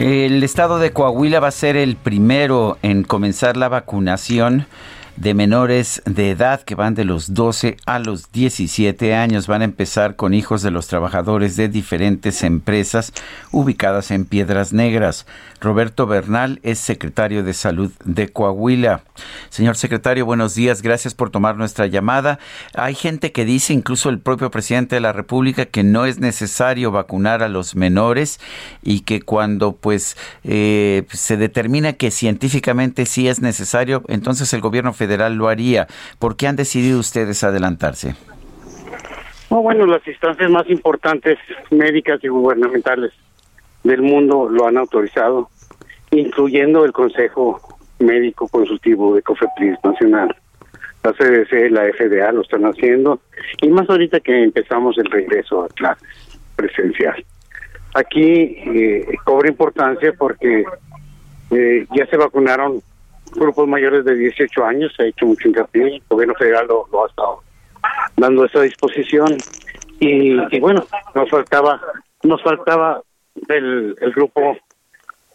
El estado de Coahuila va a ser el primero en comenzar la vacunación de menores de edad que van de los 12 a los 17 años. Van a empezar con hijos de los trabajadores de diferentes empresas ubicadas en Piedras Negras. Roberto Bernal es secretario de Salud de Coahuila. Señor secretario, buenos días. Gracias por tomar nuestra llamada. Hay gente que dice, incluso el propio presidente de la República, que no es necesario vacunar a los menores y que cuando pues eh, se determina que científicamente sí es necesario, entonces el gobierno federal lo haría. ¿Por qué han decidido ustedes adelantarse? bueno, las instancias más importantes médicas y gubernamentales del mundo lo han autorizado, incluyendo el Consejo Médico Consultivo de COFEPRIS Nacional. La CDC, la FDA lo están haciendo, y más ahorita que empezamos el regreso a clases presencial. Aquí eh, cobra importancia porque eh, ya se vacunaron grupos mayores de 18 años, se ha hecho mucho hincapié, el gobierno federal lo, ha estado dando esa disposición y, bueno, nos faltaba nos faltaba el, grupo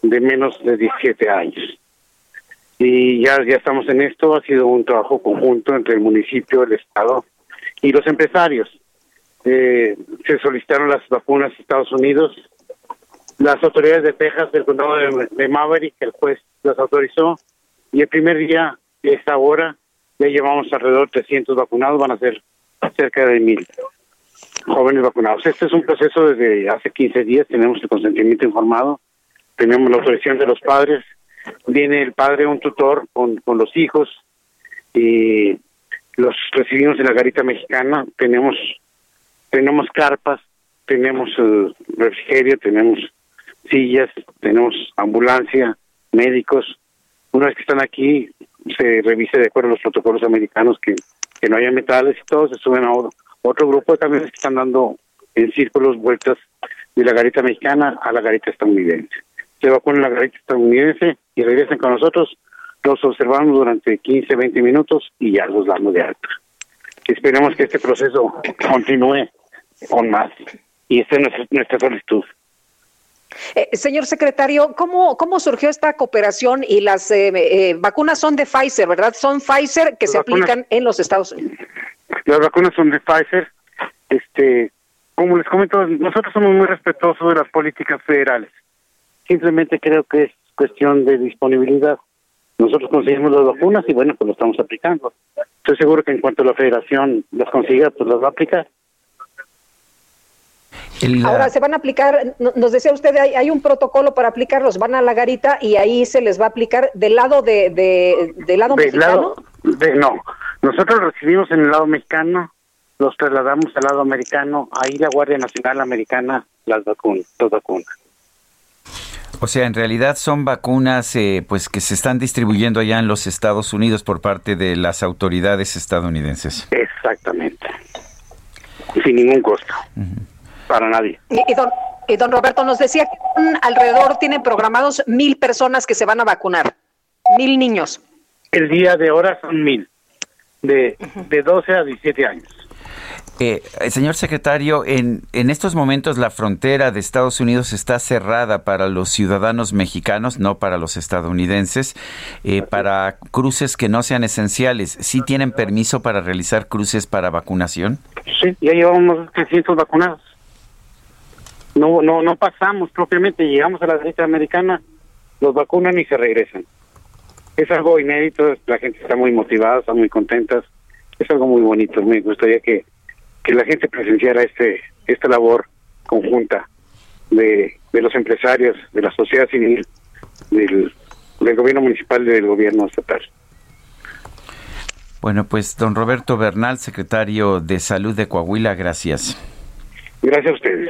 de menos de 17 años. Y ya, ya estamos en esto, ha sido un trabajo conjunto entre el municipio, el Estado y los empresarios. Eh, se solicitaron las vacunas a Estados Unidos, las autoridades de Texas, del condado de, Maverick, el juez las autorizó, y el primer día, esta hora, ya llevamos alrededor de 300 vacunados, van a ser cerca de mil jóvenes vacunados. Este es un proceso desde hace 15 días, tenemos el consentimiento informado, tenemos la autorización de los padres, viene el padre, un tutor con, con los hijos, y los recibimos en la garita mexicana, tenemos tenemos carpas, tenemos uh, refrigerio, tenemos sillas, tenemos ambulancia, médicos. Una vez que están aquí, se revise de acuerdo a los protocolos americanos que, que no haya metales y todo, se suben a oro otro grupo de camiones que están dando en círculos vueltas de la garita mexicana a la garita estadounidense. Se vacunan la garita estadounidense y regresan con nosotros. Los observamos durante 15, 20 minutos y ya los damos de alta. Esperemos que este proceso continúe con más. Y esta es nuestra, nuestra solicitud. Eh, señor secretario, ¿cómo, ¿cómo surgió esta cooperación? Y las eh, eh, vacunas son de Pfizer, ¿verdad? Son Pfizer que se aplican en los Estados Unidos. Las vacunas son de Pfizer. Este, como les comento, nosotros somos muy respetuosos de las políticas federales. Simplemente creo que es cuestión de disponibilidad. Nosotros conseguimos las vacunas y bueno, pues lo estamos aplicando. Estoy seguro que en cuanto la federación las consiga, pues las va a aplicar. Ahora se van a aplicar, nos decía usted, hay, hay, un protocolo para aplicarlos, van a la garita y ahí se les va a aplicar del lado de, de del lado mexicano. no, nosotros recibimos en el lado mexicano, los trasladamos al lado americano, ahí la Guardia Nacional Americana las vacuna, las vacunas. O sea, en realidad son vacunas eh, pues que se están distribuyendo allá en los Estados Unidos por parte de las autoridades estadounidenses. Exactamente. Sin ningún costo para nadie. Y, don, y don Roberto nos decía que alrededor tienen programados mil personas que se van a vacunar, mil niños. El día de ahora son mil, de, de 12 a 17 años. Eh, señor secretario, en, en estos momentos la frontera de Estados Unidos está cerrada para los ciudadanos mexicanos, no para los estadounidenses, eh, para cruces que no sean esenciales. ¿Sí tienen permiso para realizar cruces para vacunación? Sí, ya llevamos 300 vacunados no no no pasamos propiamente, llegamos a la derecha americana, los vacunan y se regresan. Es algo inédito, la gente está muy motivada, está muy contenta, es algo muy bonito, me gustaría que, que la gente presenciara este esta labor conjunta de, de los empresarios, de la sociedad civil, del, del gobierno municipal y del gobierno estatal. Bueno, pues don Roberto Bernal, secretario de Salud de Coahuila, gracias. Gracias a ustedes.